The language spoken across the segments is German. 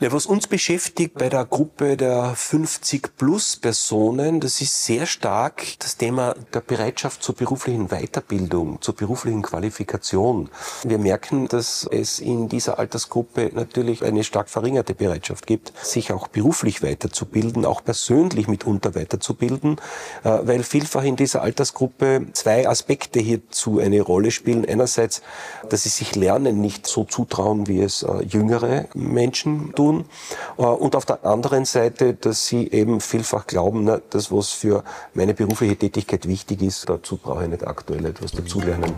Ja, was uns beschäftigt bei der Gruppe der 50-plus-Personen, das ist sehr stark das Thema der Bereitschaft zur beruflichen Weiterbildung, zur beruflichen Qualifikation. Wir merken, dass es in dieser Altersgruppe natürlich eine stark verringerte Bereitschaft gibt, sich auch beruflich weiterzubilden, auch persönlich mitunter weiterzubilden, äh, weil vielfach in dieser Altersgruppe zwei Aspekte hierzu eine Rolle spielen. Einerseits, dass sie sich Lernen nicht so zutrauen, wie es äh, jüngere Menschen tun tun. Äh, und auf der anderen Seite, dass sie eben vielfach glauben, na, das, was für meine berufliche Tätigkeit wichtig ist, dazu brauche ich nicht aktuell etwas dazulernen.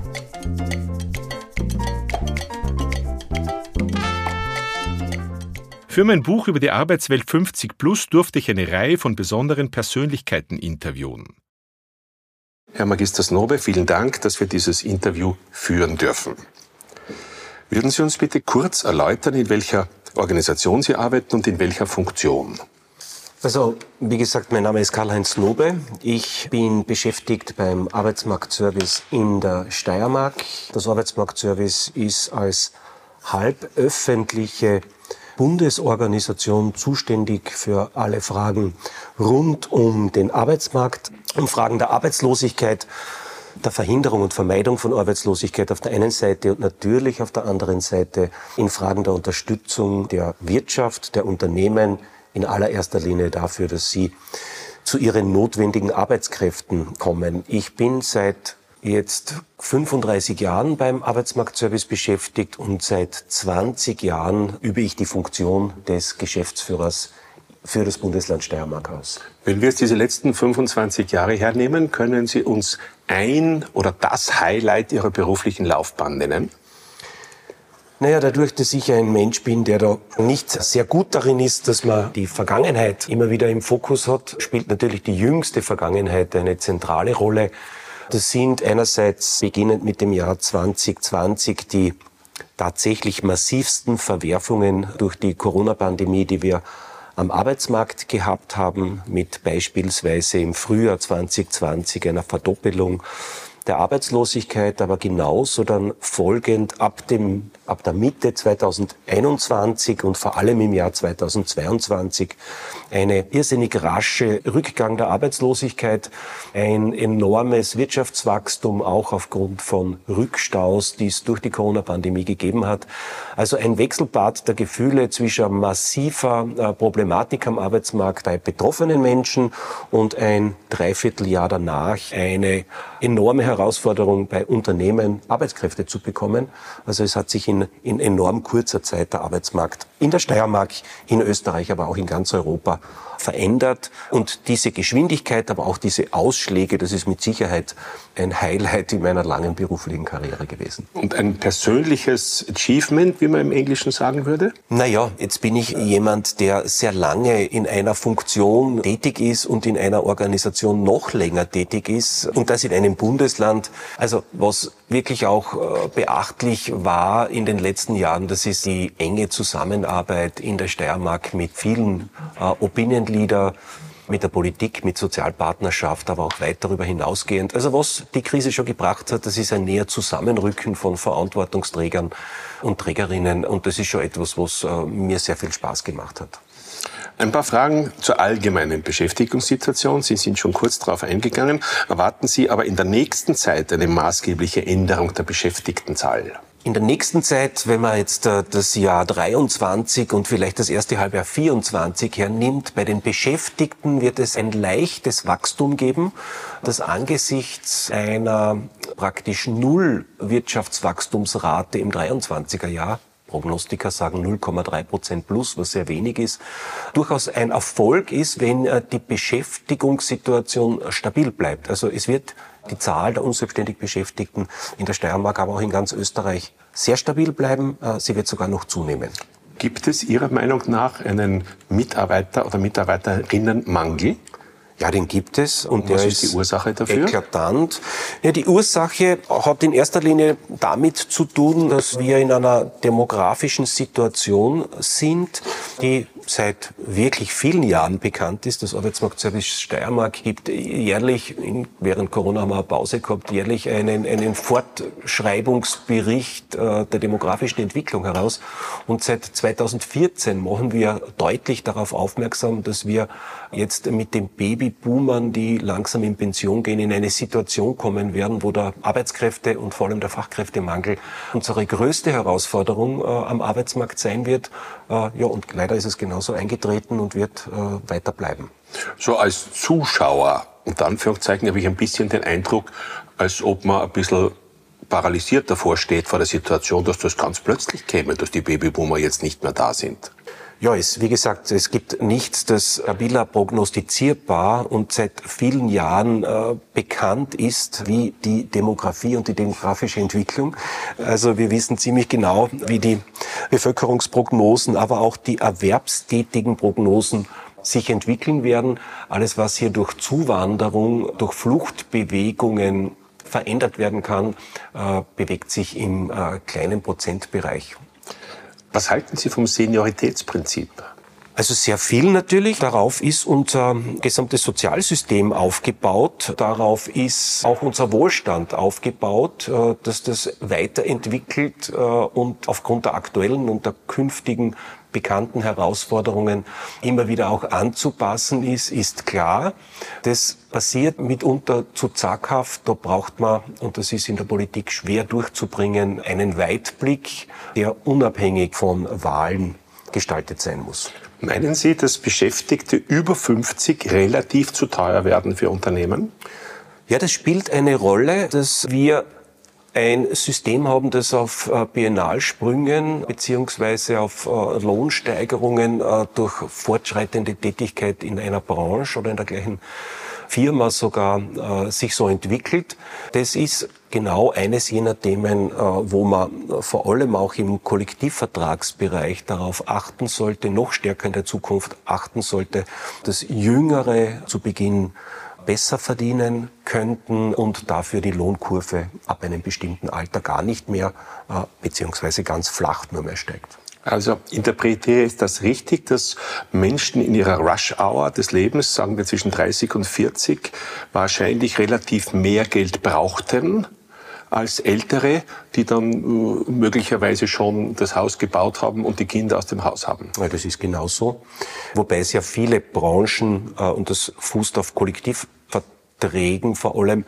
Für mein Buch über die Arbeitswelt 50 Plus durfte ich eine Reihe von besonderen Persönlichkeiten interviewen. Herr Magister Snobe, vielen Dank, dass wir dieses Interview führen dürfen. Würden Sie uns bitte kurz erläutern, in welcher Organisation Sie arbeiten und in welcher Funktion? Also, wie gesagt, mein Name ist Karl-Heinz Nobe. Ich bin beschäftigt beim Arbeitsmarktservice in der Steiermark. Das Arbeitsmarktservice ist als halböffentliche Bundesorganisation zuständig für alle Fragen rund um den Arbeitsmarkt, um Fragen der Arbeitslosigkeit, der Verhinderung und Vermeidung von Arbeitslosigkeit auf der einen Seite und natürlich auf der anderen Seite in Fragen der Unterstützung der Wirtschaft, der Unternehmen, in allererster Linie dafür, dass sie zu ihren notwendigen Arbeitskräften kommen. Ich bin seit jetzt 35 Jahren beim Arbeitsmarktservice beschäftigt und seit 20 Jahren übe ich die Funktion des Geschäftsführers für das Bundesland Steiermark aus. Wenn wir jetzt diese letzten 25 Jahre hernehmen, können Sie uns ein oder das Highlight Ihrer beruflichen Laufbahn nennen? Naja, dadurch, dass ich ein Mensch bin, der da nicht sehr gut darin ist, dass man die Vergangenheit immer wieder im Fokus hat, spielt natürlich die jüngste Vergangenheit eine zentrale Rolle. Das sind einerseits beginnend mit dem Jahr 2020 die tatsächlich massivsten Verwerfungen durch die Corona-Pandemie, die wir am Arbeitsmarkt gehabt haben, mit beispielsweise im Frühjahr 2020 einer Verdoppelung der Arbeitslosigkeit, aber genauso dann folgend ab dem ab der Mitte 2021 und vor allem im Jahr 2022 eine irrsinnig rasche Rückgang der Arbeitslosigkeit, ein enormes Wirtschaftswachstum auch aufgrund von Rückstaus, die es durch die Corona-Pandemie gegeben hat. Also ein Wechselbad der Gefühle zwischen massiver äh, Problematik am Arbeitsmarkt bei betroffenen Menschen und ein Dreivierteljahr danach eine enorme Herausforderung bei Unternehmen, Arbeitskräfte zu bekommen. Also es hat sich in in, enorm kurzer Zeit der Arbeitsmarkt in der Steiermark, in Österreich, aber auch in ganz Europa verändert. Und diese Geschwindigkeit, aber auch diese Ausschläge, das ist mit Sicherheit ein Highlight in meiner langen beruflichen Karriere gewesen. Und ein persönliches Achievement, wie man im Englischen sagen würde? Naja, jetzt bin ich jemand, der sehr lange in einer Funktion tätig ist und in einer Organisation noch länger tätig ist und das in einem Bundesland. Also was wirklich auch äh, beachtlich war in den letzten Jahren, das ist die enge Zusammenarbeit in der Steiermark mit vielen äh, Opinion Mitglieder, mit der Politik, mit Sozialpartnerschaft, aber auch weit darüber hinausgehend. Also was die Krise schon gebracht hat, das ist ein näher Zusammenrücken von Verantwortungsträgern und Trägerinnen. Und das ist schon etwas, was äh, mir sehr viel Spaß gemacht hat. Ein paar Fragen zur allgemeinen Beschäftigungssituation. Sie sind schon kurz darauf eingegangen. Erwarten Sie aber in der nächsten Zeit eine maßgebliche Änderung der Beschäftigtenzahl? In der nächsten Zeit, wenn man jetzt äh, das Jahr 23 und vielleicht das erste Halbjahr 24 hernimmt, bei den Beschäftigten wird es ein leichtes Wachstum geben, das angesichts einer praktisch Null Wirtschaftswachstumsrate im 23er Jahr Prognostiker sagen 0,3 Prozent plus, was sehr wenig ist, durchaus ein Erfolg ist, wenn äh, die Beschäftigungssituation stabil bleibt. Also es wird die Zahl der unselbstständig Beschäftigten in der Steiermark, aber auch in ganz Österreich sehr stabil bleiben. Äh, sie wird sogar noch zunehmen. Gibt es Ihrer Meinung nach einen Mitarbeiter- oder Mitarbeiterinnenmangel? Ja, den gibt es. Und, und was ist die Ursache dafür? Eklatant. Ja, die Ursache hat in erster Linie damit zu tun, dass wir in einer demografischen Situation sind, die seit wirklich vielen Jahren bekannt ist. Das Arbeitsmarktservice Steiermark gibt jährlich, während Corona haben wir eine Pause gehabt, jährlich einen, einen Fortschreibungsbericht äh, der demografischen Entwicklung heraus. Und seit 2014 machen wir deutlich darauf aufmerksam, dass wir jetzt mit den Babyboomern, die langsam in Pension gehen, in eine Situation kommen werden, wo der Arbeitskräfte und vor allem der Fachkräftemangel unsere größte Herausforderung äh, am Arbeitsmarkt sein wird. Äh, ja, und leider ist es genauso eingetreten und wird äh, weiter bleiben. So als Zuschauer, unter Anführungszeichen, habe ich ein bisschen den Eindruck, als ob man ein bisschen paralysiert davor steht vor der Situation, dass das ganz plötzlich käme, dass die Babyboomer jetzt nicht mehr da sind. Ja, es, wie gesagt, es gibt nichts, das stabiler prognostizierbar und seit vielen Jahren äh, bekannt ist, wie die Demografie und die demografische Entwicklung. Also wir wissen ziemlich genau, wie die Bevölkerungsprognosen, aber auch die erwerbstätigen Prognosen sich entwickeln werden. Alles, was hier durch Zuwanderung, durch Fluchtbewegungen verändert werden kann, äh, bewegt sich im äh, kleinen Prozentbereich. Was halten Sie vom Senioritätsprinzip? Also sehr viel natürlich. Darauf ist unser gesamtes Sozialsystem aufgebaut. Darauf ist auch unser Wohlstand aufgebaut, äh, dass das weiterentwickelt äh, und aufgrund der aktuellen und der künftigen bekannten Herausforderungen immer wieder auch anzupassen ist, ist klar. Das passiert mitunter zu zaghaft. Da braucht man, und das ist in der Politik schwer durchzubringen, einen Weitblick, der unabhängig von Wahlen gestaltet sein muss. Meinen Sie, dass Beschäftigte über 50 relativ zu teuer werden für Unternehmen? Ja, das spielt eine Rolle, dass wir ein System haben, das auf äh, Biennalsprüngen beziehungsweise auf äh, Lohnsteigerungen äh, durch fortschreitende Tätigkeit in einer Branche oder in der gleichen Firma sogar sich so entwickelt. Das ist genau eines jener Themen, wo man vor allem auch im Kollektivvertragsbereich darauf achten sollte, noch stärker in der Zukunft achten sollte, dass Jüngere zu Beginn besser verdienen könnten und dafür die Lohnkurve ab einem bestimmten Alter gar nicht mehr äh, beziehungsweise ganz flach nur mehr steigt. Also interpretiere ich das richtig, dass Menschen in ihrer Rush-Hour des Lebens, sagen wir zwischen 30 und 40, wahrscheinlich relativ mehr Geld brauchten als Ältere, die dann äh, möglicherweise schon das Haus gebaut haben und die Kinder aus dem Haus haben. Ja, das ist genauso. Wobei es ja viele Branchen, äh, und das fußt auf Kollektivverträgen vor allem,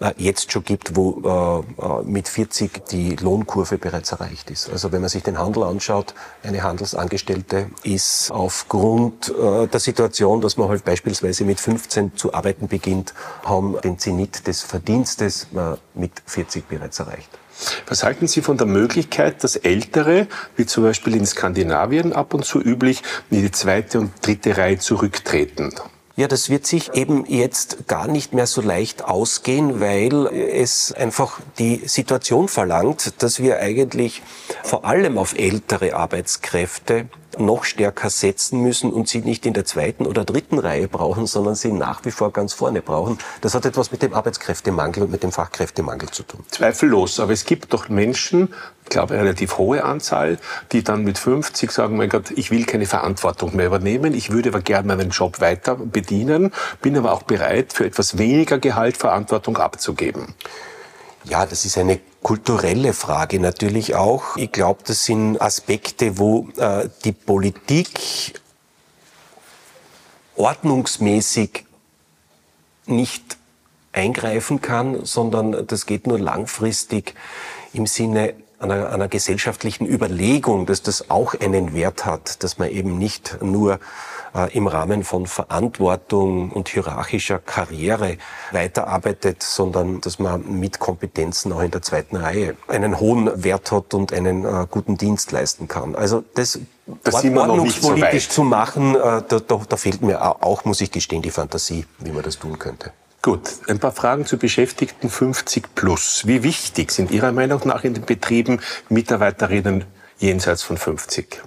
äh, jetzt schon gibt, wo äh, äh, mit 40 die Lohnkurve bereits erreicht ist. Also wenn man sich den Handel anschaut, eine Handelsangestellte ist aufgrund der Situation, dass man halt beispielsweise mit 15 zu arbeiten beginnt, haben den Zenit des Verdienstes mit 40 bereits erreicht. Was halten Sie von der Möglichkeit, dass Ältere, wie zum Beispiel in Skandinavien ab und zu üblich, in die zweite und dritte Reihe zurücktreten? Ja, das wird sich eben jetzt gar nicht mehr so leicht ausgehen, weil es einfach die Situation verlangt, dass wir eigentlich vor allem auf ältere Arbeitskräfte noch stärker setzen müssen und sie nicht in der zweiten oder dritten Reihe brauchen, sondern sie nach wie vor ganz vorne brauchen. Das hat etwas mit dem Arbeitskräftemangel und mit dem Fachkräftemangel zu tun. Zweifellos. Aber es gibt doch Menschen, glaube eine relativ hohe Anzahl, die dann mit 50 sagen, mein Gott, ich will keine Verantwortung mehr übernehmen, ich würde aber gerne meinen Job weiter bedienen, bin aber auch bereit, für etwas weniger Gehalt Verantwortung abzugeben. Ja, das ist eine kulturelle Frage natürlich auch. Ich glaube, das sind Aspekte, wo äh, die Politik ordnungsmäßig nicht eingreifen kann, sondern das geht nur langfristig im Sinne einer, einer gesellschaftlichen Überlegung, dass das auch einen Wert hat, dass man eben nicht nur äh, im Rahmen von Verantwortung und hierarchischer Karriere weiterarbeitet, sondern dass man mit Kompetenzen auch in der zweiten Reihe einen hohen Wert hat und einen äh, guten Dienst leisten kann. Also das, das ordnungspolitisch so zu machen, äh, da, da, da fehlt mir auch, muss ich gestehen, die Fantasie, wie man das tun könnte. Gut, ein paar Fragen zu Beschäftigten 50 plus. Wie wichtig sind Ihrer Meinung nach in den Betrieben Mitarbeiterinnen jenseits von 50?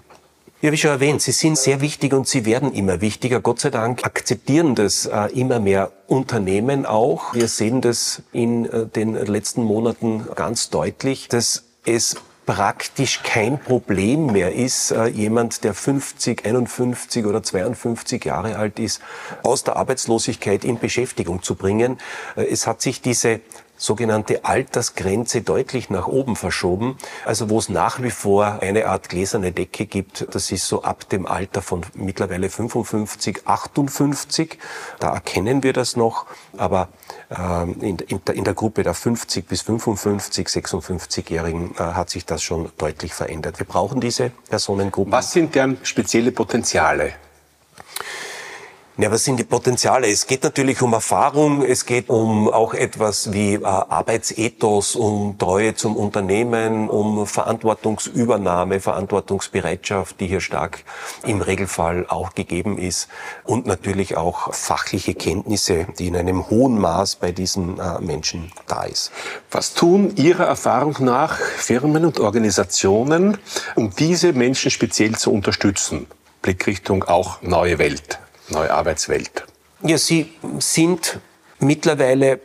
Ja, wie schon erwähnt, sie sind sehr wichtig und sie werden immer wichtiger. Gott sei Dank akzeptieren das äh, immer mehr Unternehmen auch. Wir sehen das in äh, den letzten Monaten ganz deutlich, dass es praktisch kein Problem mehr ist, äh, jemand, der 50, 51 oder 52 Jahre alt ist, aus der Arbeitslosigkeit in Beschäftigung zu bringen. Äh, es hat sich diese sogenannte Altersgrenze deutlich nach oben verschoben. Also wo es nach wie vor eine Art gläserne Decke gibt, das ist so ab dem Alter von mittlerweile 55, 58. Da erkennen wir das noch. Aber ähm, in, in, der, in, der, Gruppe der 50 bis 55, 56-Jährigen äh, hat sich das schon deutlich verändert. Wir brauchen diese Personengruppen. Was sind deren spezielle Potenziale? Ja, was sind die Potenziale? Es geht natürlich um Erfahrung, es geht um auch etwas wie äh, Arbeitsethos, um Treue zum Unternehmen, um Verantwortungsübernahme, Verantwortungsbereitschaft, die hier stark im Regelfall auch gegeben ist und natürlich auch fachliche Kenntnisse, die in einem hohen Maß bei diesen äh, Menschen da ist. Was tun Ihrer Erfahrung nach Firmen und Organisationen, um diese Menschen speziell zu unterstützen? Blickrichtung auch neue Welt neue Arbeitswelt? Ja, Sie sind mittlerweile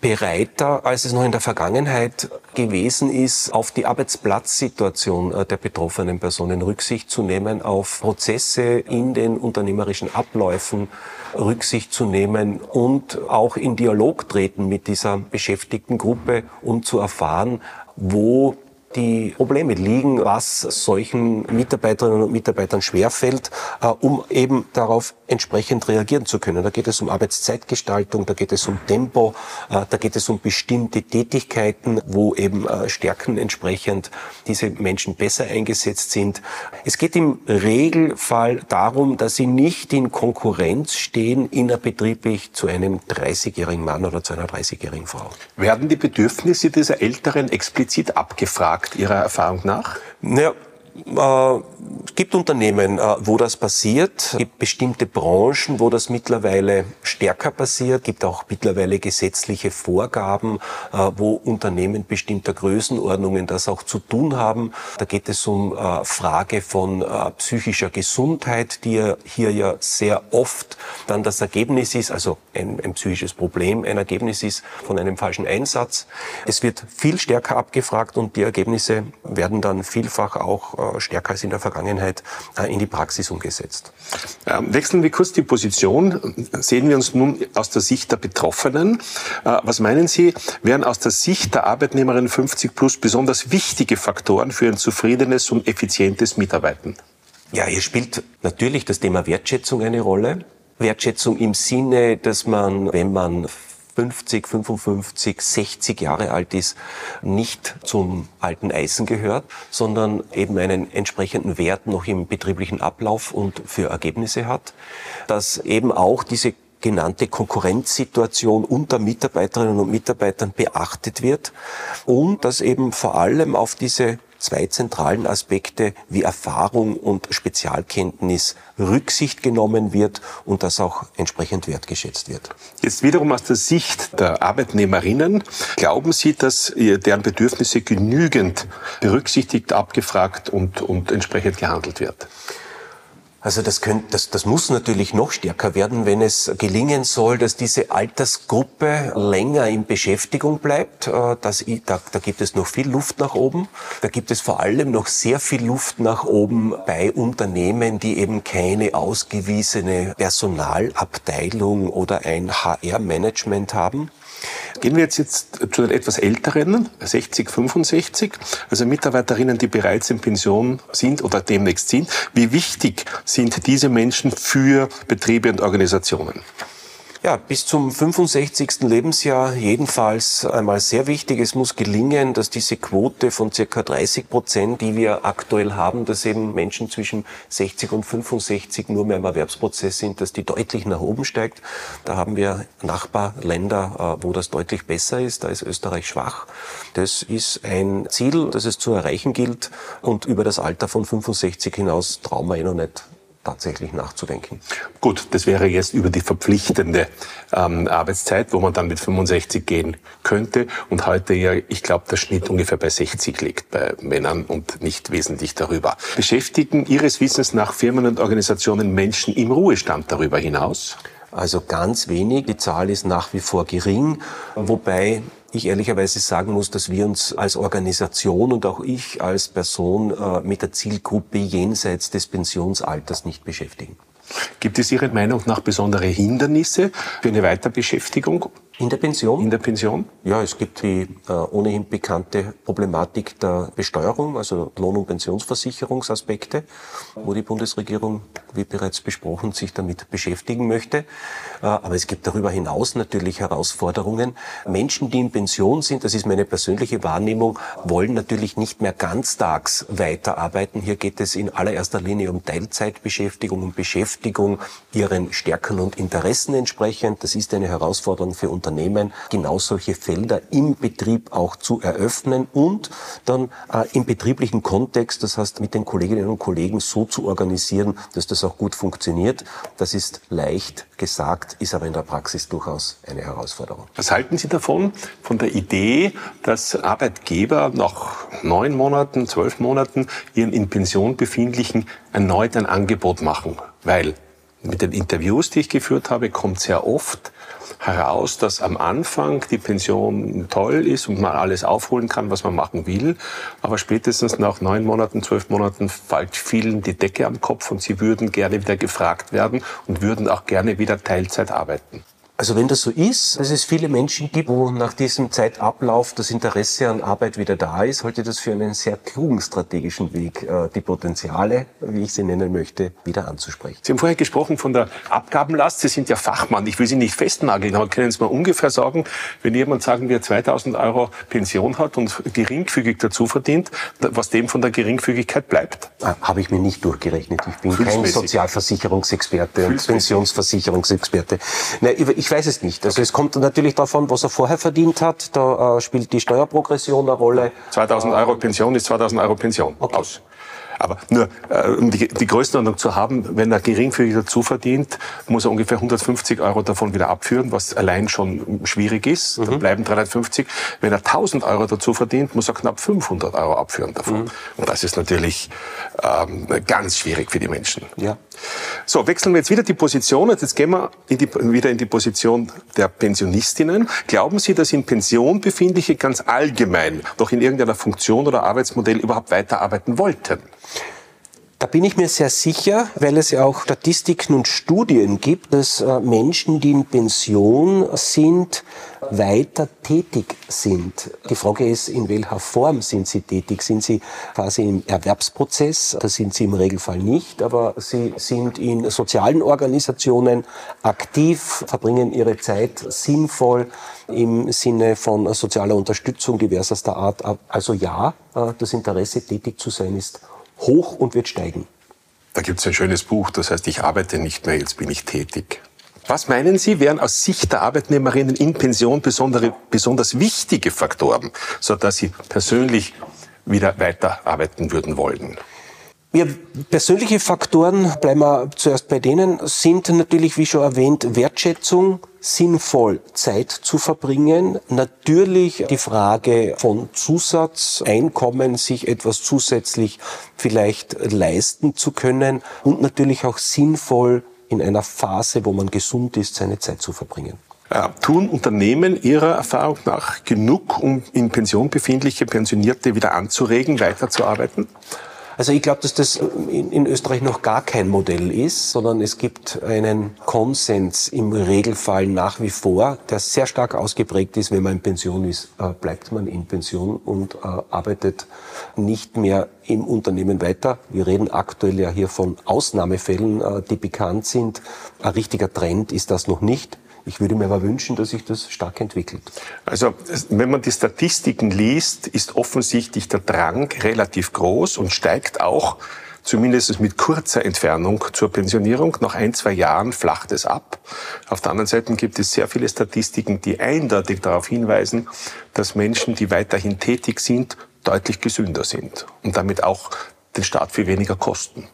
bereiter, als es noch in der Vergangenheit gewesen ist, auf die Arbeitsplatzsituation äh, der betroffenen Personen Rücksicht zu nehmen, auf Prozesse in den unternehmerischen Abläufen Rücksicht zu nehmen und auch in Dialog treten mit dieser beschäftigten Gruppe, um zu erfahren, wo die Probleme liegen, was solchen Mitarbeiterinnen und Mitarbeitern schwerfällt, äh, um eben darauf entsprechend reagieren zu können. Da geht es um Arbeitszeitgestaltung, da geht es um Tempo, äh, da geht es um bestimmte Tätigkeiten, wo eben äh, Stärken entsprechend diese Menschen besser eingesetzt sind. Es geht im Regelfall darum, dass sie nicht in Konkurrenz stehen innerbetrieblich zu einem 30-jährigen Mann oder zu einer 30-jährigen Frau. Werden die Bedürfnisse dieser Älteren explizit abgefragt? Markt Ihrer Erfahrung nach? Ja, es gibt Unternehmen, äh, wo das passiert. Es gibt bestimmte Branchen, wo das mittlerweile stärker passiert. Es gibt auch mittlerweile gesetzliche Vorgaben, äh, wo Unternehmen bestimmter Größenordnungen das auch zu tun haben. Da geht es um Frage von psychischer Gesundheit, die hier ja sehr oft dann das Ergebnis ist, also ein, ein psychisches Problem, ein Ergebnis ist von einem falschen Einsatz. Es wird viel stärker abgefragt und die Ergebnisse werden dann vielfach auch äh, stärker als in der Vergangenheit äh, in die Praxis umgesetzt. Ähm, wechseln wir kurz die Position. Sehen wir uns nun aus der Sicht der Betroffenen. Äh, was meinen Sie, wären aus der Sicht der Arbeitnehmerin 50 plus besonders wichtige Faktoren für ein zufriedenes und effizientes Mitarbeiten? Ja, hier spielt natürlich das Thema Wertschätzung eine Rolle. Wertschätzung im Sinne, dass man, wenn man 50, 55, 60 Jahre alt ist, nicht zum alten Eisen gehört, sondern eben einen entsprechenden Wert noch im betrieblichen Ablauf und für Ergebnisse hat. Dass eben auch diese genannte Konkurrenzsituation unter Mitarbeiterinnen und Mitarbeitern beachtet wird und dass eben vor allem auf diese zwei zentralen Aspekte wie Erfahrung und Spezialkenntnis Rücksicht genommen wird und das auch entsprechend wertgeschätzt wird. Jetzt wiederum aus der Sicht der Arbeitnehmerinnen, glauben Sie, dass deren Bedürfnisse genügend berücksichtigt, abgefragt und, und entsprechend gehandelt wird? Also das, könnte, das, das muss natürlich noch stärker werden, wenn es gelingen soll, dass diese Altersgruppe länger in Beschäftigung bleibt. Äh, das, da, da gibt es noch viel Luft nach oben. Da gibt es vor allem noch sehr viel Luft nach oben bei Unternehmen, die eben keine ausgewiesene Personalabteilung oder ein HR-Management haben. Gehen wir jetzt, jetzt zu den etwas älteren, 60, 65, also Mitarbeiterinnen, die bereits in Pension sind oder demnächst sind. Wie wichtig sind diese Menschen für Betriebe und Organisationen? Ja, bis zum 65. Lebensjahr jedenfalls einmal sehr wichtig. Es muss gelingen, dass diese Quote von circa 30 Prozent, die wir aktuell haben, dass eben Menschen zwischen 60 und 65 nur mehr im Erwerbsprozess sind, dass die deutlich nach oben steigt. Da haben wir Nachbarländer, äh, wo das deutlich besser ist. Da ist Österreich schwach. Das ist ein Ziel, das es zu erreichen gilt. Und über das Alter von 65 hinaus trauen wir eh noch nicht tatsächlich nachzudenken. Gut, das wäre jetzt über die verpflichtende ähm, Arbeitszeit, wo man dann mit 65 gehen könnte und heute ja, ich glaube, der Schnitt ungefähr bei 60 liegt bei Männern und nicht wesentlich darüber. Beschäftigen Ihres Wissens nach Firmen und Organisationen Menschen im Ruhestand darüber hinaus? Also ganz wenig. Die Zahl ist nach wie vor gering, wobei ich ehrlicherweise sagen muss, dass wir uns als Organisation und auch ich als Person äh, mit der Zielgruppe jenseits des Pensionsalters nicht beschäftigen. Gibt es Ihrer Meinung nach besondere Hindernisse für eine Weiterbeschäftigung? In der Pension? In der Pension? Ja, es gibt die äh, ohnehin bekannte Problematik der Besteuerung, also Lohn- und Pensionsversicherungsaspekte, wo die Bundesregierung, wie bereits besprochen, sich damit beschäftigen möchte. Äh, aber es gibt darüber hinaus natürlich Herausforderungen. Menschen, die in Pension sind, das ist meine persönliche Wahrnehmung, wollen natürlich nicht mehr ganztags weiterarbeiten. Hier geht es in allererster Linie um Teilzeitbeschäftigung, um Beschäftigung ihren Stärken und Interessen entsprechend. Das ist eine Herausforderung für Unternehmen, genau solche Felder im Betrieb auch zu eröffnen und dann äh, im betrieblichen Kontext, das heißt mit den Kolleginnen und Kollegen so zu organisieren, dass das auch gut funktioniert. Das ist leicht gesagt, ist aber in der Praxis durchaus eine Herausforderung. Was halten Sie davon, von der Idee, dass Arbeitgeber nach neun Monaten, zwölf Monaten ihren in Pension befindlichen erneut ein Angebot machen? Weil mit den Interviews, die ich geführt habe, kommt sehr oft heraus, dass am Anfang die Pension toll ist und man alles aufholen kann, was man machen will. Aber spätestens nach neun Monaten, zwölf Monaten fällt vielen die Decke am Kopf und sie würden gerne wieder gefragt werden und würden auch gerne wieder Teilzeit arbeiten. Also wenn das so ist, dass es viele Menschen gibt, wo nach diesem Zeitablauf das Interesse an Arbeit wieder da ist, halte ich das für einen sehr klugen strategischen Weg, äh, die Potenziale, wie ich sie nennen möchte, wieder anzusprechen. Sie haben vorher gesprochen von der Abgabenlast. Sie sind ja Fachmann. Ich will Sie nicht festnageln, aber können Sie mal ungefähr sagen, wenn jemand, sagen wir, 2000 Euro Pension hat und geringfügig dazu verdient, was dem von der Geringfügigkeit bleibt? Ah, habe ich mir nicht durchgerechnet. Ich bin kein Sozialversicherungsexperte und Pensionsversicherungsexperte. Nein, ich weiß es nicht. Also es kommt natürlich davon, was er vorher verdient hat. Da äh, spielt die Steuerprogression eine Rolle. 2000 Euro Pension ist 2000 Euro Pension. Okay. Aus. Aber nur, äh, um die, die Größenordnung zu haben, wenn er geringfügig dazu verdient, muss er ungefähr 150 Euro davon wieder abführen, was allein schon schwierig ist. Mhm. Dann bleiben 350. Wenn er 1000 Euro dazu verdient, muss er knapp 500 Euro abführen davon. Mhm. Und das ist natürlich ähm, ganz schwierig für die Menschen. Ja. So, wechseln wir jetzt wieder die Position. Jetzt gehen wir in die, wieder in die Position der Pensionistinnen. Glauben Sie, dass in Pension befindliche ganz allgemein noch in irgendeiner Funktion oder Arbeitsmodell überhaupt weiterarbeiten wollten? Da bin ich mir sehr sicher, weil es ja auch Statistiken und Studien gibt, dass äh, Menschen, die in Pension sind, weiter tätig sind. Die Frage ist, in welcher Form sind sie tätig? Sind sie quasi im Erwerbsprozess? Da sind sie im Regelfall nicht, aber sie sind in sozialen Organisationen aktiv, verbringen ihre Zeit sinnvoll im Sinne von sozialer Unterstützung diverser Art. Also ja, äh, das Interesse tätig zu sein ist hoch und wird steigen. Da gibt es ein schönes Buch, das heißt, ich arbeite nicht mehr, jetzt bin ich tätig. Was meinen Sie, wären aus Sicht der Arbeitnehmerinnen in Pension besondere, besonders wichtige Faktoren, sodass sie persönlich wieder weiterarbeiten würden wollen? Ja, persönliche Faktoren, bleiben wir zuerst bei denen, sind natürlich, wie schon erwähnt, Wertschätzung, sinnvoll Zeit zu verbringen. Natürlich die Frage von Zusatzeinkommen, sich etwas zusätzlich vielleicht leisten zu können und natürlich auch sinnvoll in einer Phase, wo man gesund ist, seine Zeit zu verbringen. Tun Unternehmen Ihrer Erfahrung nach genug, um in Pension befindliche Pensionierte wieder anzuregen, weiterzuarbeiten? Also ich glaube, dass das in, Österreich noch gar kein Modell ist, sondern es gibt einen Konsens im Regelfall nach wie vor, der sehr stark ausgeprägt ist. Wenn man in Pension ist, äh, bleibt man in Pension und äh, arbeitet nicht mehr im Unternehmen weiter. Wir reden aktuell ja hier von Ausnahmefällen, äh, die bekannt sind. Ein richtiger Trend ist das noch nicht. Ich würde mir aber wünschen, dass sich das stark entwickelt. Also wenn man die Statistiken liest, ist offensichtlich der Drang relativ groß und steigt auch zumindest mit kurzer Entfernung zur Pensionierung. Nach ein, zwei Jahren flacht es ab. Auf der anderen Seite gibt es sehr viele Statistiken, die eindeutig darauf hinweisen, dass Menschen, die weiterhin tätig sind, deutlich gesünder sind und damit auch den Staat viel weniger kosten.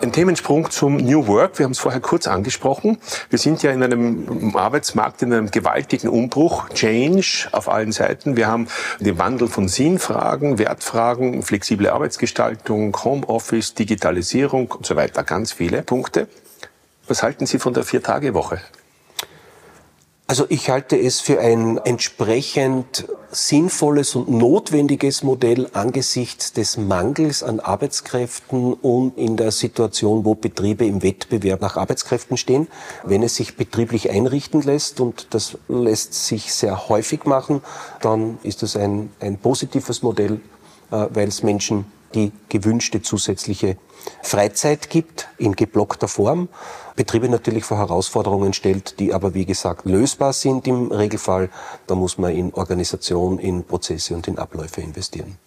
Ein Themensprung zum New Work. Wir haben es vorher kurz angesprochen. Wir sind ja in einem Arbeitsmarkt, in einem gewaltigen Umbruch. Change auf allen Seiten. Wir haben den Wandel von Sinnfragen, Wertfragen, flexible Arbeitsgestaltung, Homeoffice, Digitalisierung und so weiter. Ganz viele Punkte. Was halten Sie von der Vier-Tage-Woche? Also ich halte es für ein entsprechend sinnvolles und notwendiges Modell angesichts des Mangels an Arbeitskräften und in der Situation, wo Betriebe im Wettbewerb nach Arbeitskräften stehen. Wenn es sich betrieblich einrichten lässt, und das lässt sich sehr häufig machen, dann ist das ein, ein positives Modell, äh, weil es Menschen die gewünschte zusätzliche Freizeit gibt in geblockter Form. Betriebe natürlich vor Herausforderungen stellt, die aber wie gesagt lösbar sind im Regelfall. Da muss man in Organisation, in Prozesse und in Abläufe investieren.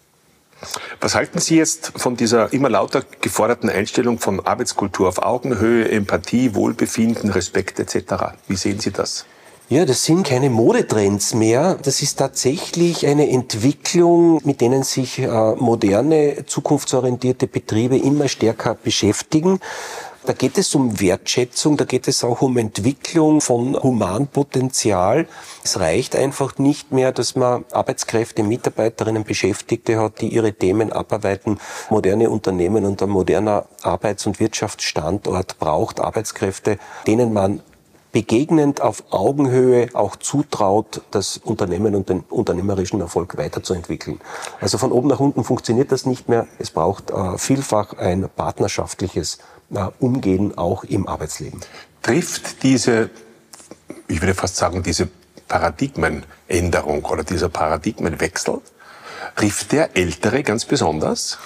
Was halten Sie jetzt von dieser immer lauter geforderten Einstellung von Arbeitskultur auf Augenhöhe, Empathie, Wohlbefinden, Respekt etc.? Wie sehen Sie das? Ja, das sind keine Modetrends mehr. Das ist tatsächlich eine Entwicklung, mit denen sich äh, moderne, zukunftsorientierte Betriebe immer stärker beschäftigen. Da geht es um Wertschätzung, da geht es auch um Entwicklung von Humanpotenzial. Es reicht einfach nicht mehr, dass man Arbeitskräfte, Mitarbeiterinnen, Beschäftigte hat, die ihre Themen abarbeiten. Moderne Unternehmen und ein moderner Arbeits- und Wirtschaftsstandort braucht Arbeitskräfte, denen man begegnend auf Augenhöhe auch zutraut, das Unternehmen und den unternehmerischen Erfolg weiterzuentwickeln. Also von oben nach unten funktioniert das nicht mehr. Es braucht äh, vielfach ein partnerschaftliches äh, Umgehen auch im Arbeitsleben. Trifft diese, ich würde fast sagen, diese Paradigmenänderung oder dieser Paradigmenwechsel, trifft der Ältere ganz besonders?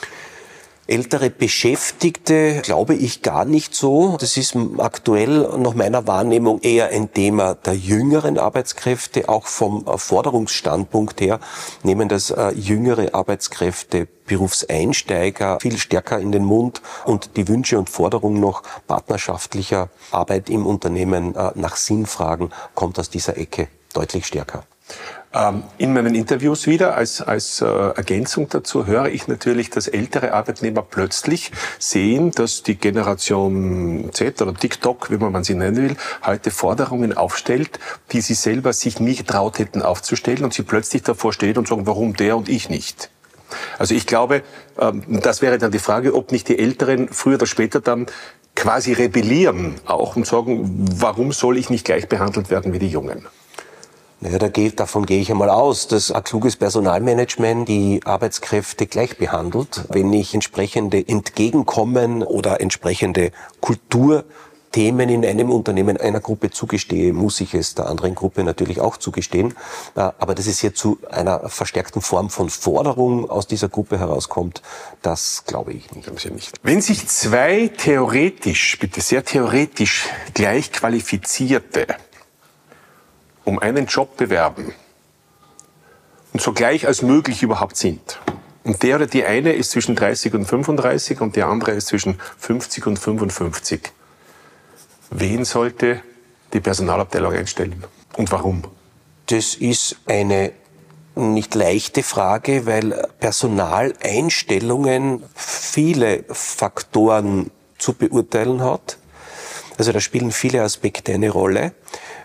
Ältere Beschäftigte glaube ich gar nicht so. Das ist aktuell nach meiner Wahrnehmung eher ein Thema der jüngeren Arbeitskräfte. Auch vom Forderungsstandpunkt her nehmen das äh, jüngere Arbeitskräfte Berufseinsteiger viel stärker in den Mund und die Wünsche und Forderungen nach partnerschaftlicher Arbeit im Unternehmen äh, nach Sinnfragen kommt aus dieser Ecke deutlich stärker. Ähm, in meinen Interviews wieder als, als äh, Ergänzung dazu höre ich natürlich, dass ältere Arbeitnehmer plötzlich sehen, dass die Generation Z oder TikTok, wie man sie nennen will, heute Forderungen aufstellt, die sie selber sich nie getraut hätten aufzustellen und sie plötzlich davor steht und sagen, warum der und ich nicht. Also ich glaube, ähm, das wäre dann die Frage, ob nicht die Älteren früher oder später dann quasi rebellieren auch und sagen, warum soll ich nicht gleich behandelt werden wie die Jungen? Naja, da geht, davon gehe ich einmal aus, dass ein kluges Personalmanagement die Arbeitskräfte gleich behandelt. Wenn ich entsprechende Entgegenkommen oder entsprechende Kulturthemen in einem Unternehmen einer Gruppe zugestehe, muss ich es der anderen Gruppe natürlich auch zugestehen. Äh, aber dass es hier zu einer verstärkten Form von Forderung aus dieser Gruppe herauskommt, das glaube ich nicht. Wenn sich zwei theoretisch, bitte sehr theoretisch gleich qualifizierte um einen Job bewerben und so gleich als möglich überhaupt sind. Und der oder die eine ist zwischen 30 und 35 und die andere ist zwischen 50 und 55. Wen sollte die Personalabteilung einstellen und warum? Das ist eine nicht leichte Frage, weil Personaleinstellungen viele Faktoren zu beurteilen hat. Also da spielen viele Aspekte eine Rolle.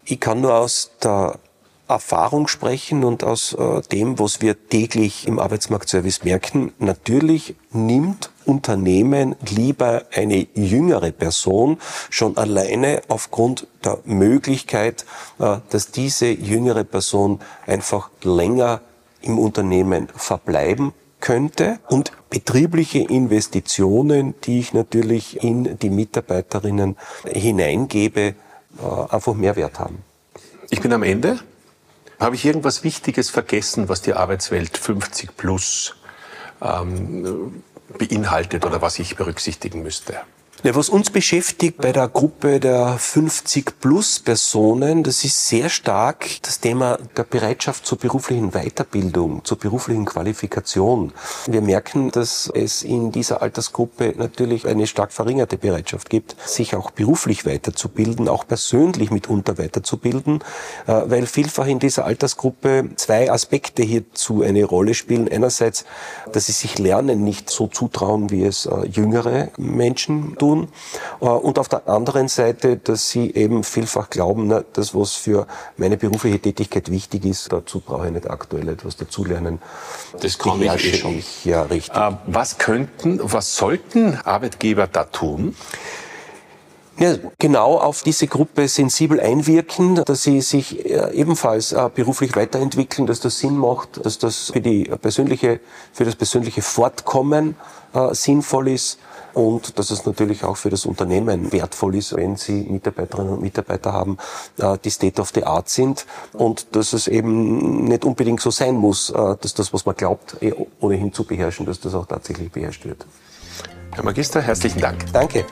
Ich kann nur aus der Erfahrung sprechen und aus äh, dem, was wir täglich im Arbeitsmarktservice merken. Natürlich nimmt Unternehmen lieber eine jüngere Person schon alleine aufgrund der Möglichkeit, äh, dass diese jüngere Person einfach länger im Unternehmen verbleiben könnte und betriebliche Investitionen, die ich natürlich in die Mitarbeiterinnen hineingebe, äh, einfach mehr Wert haben. Ich bin am Ende. Habe ich irgendwas Wichtiges vergessen, was die Arbeitswelt 50 plus ähm, beinhaltet oder was ich berücksichtigen müsste? Ja, was uns beschäftigt bei der Gruppe der 50-Plus-Personen, das ist sehr stark das Thema der Bereitschaft zur beruflichen Weiterbildung, zur beruflichen Qualifikation. Wir merken, dass es in dieser Altersgruppe natürlich eine stark verringerte Bereitschaft gibt, sich auch beruflich weiterzubilden, auch persönlich mitunter weiterzubilden, äh, weil vielfach in dieser Altersgruppe zwei Aspekte hierzu eine Rolle spielen. Einerseits, dass sie sich Lernen nicht so zutrauen, wie es äh, jüngere Menschen tun tun. Äh, und auf der anderen Seite, dass sie eben vielfach glauben, na, das, was für meine berufliche Tätigkeit wichtig ist, dazu brauche ich nicht aktuell etwas dazulernen. Das kann ich eh schon. Ich, ja, richtig. Äh, was könnten, was sollten Arbeitgeber da tun? Ja, genau auf diese Gruppe sensibel einwirken, dass sie sich äh, ebenfalls äh, beruflich weiterentwickeln, dass das Sinn macht, dass das für die persönliche, für das persönliche Fortkommen äh, sinnvoll ist und dass es natürlich auch für das Unternehmen wertvoll ist, wenn sie Mitarbeiterinnen und Mitarbeiter haben, die State of the Art sind und dass es eben nicht unbedingt so sein muss, dass das, was man glaubt, eh ohnehin zu beherrschen, dass das auch tatsächlich beherrscht wird. Herr Magister, herzlichen Dank. Danke.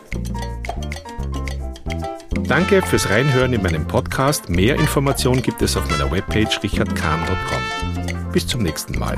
Danke fürs Reinhören in meinem Podcast. Mehr Informationen gibt es auf meiner Webpage richardkahn.com. Bis zum nächsten Mal.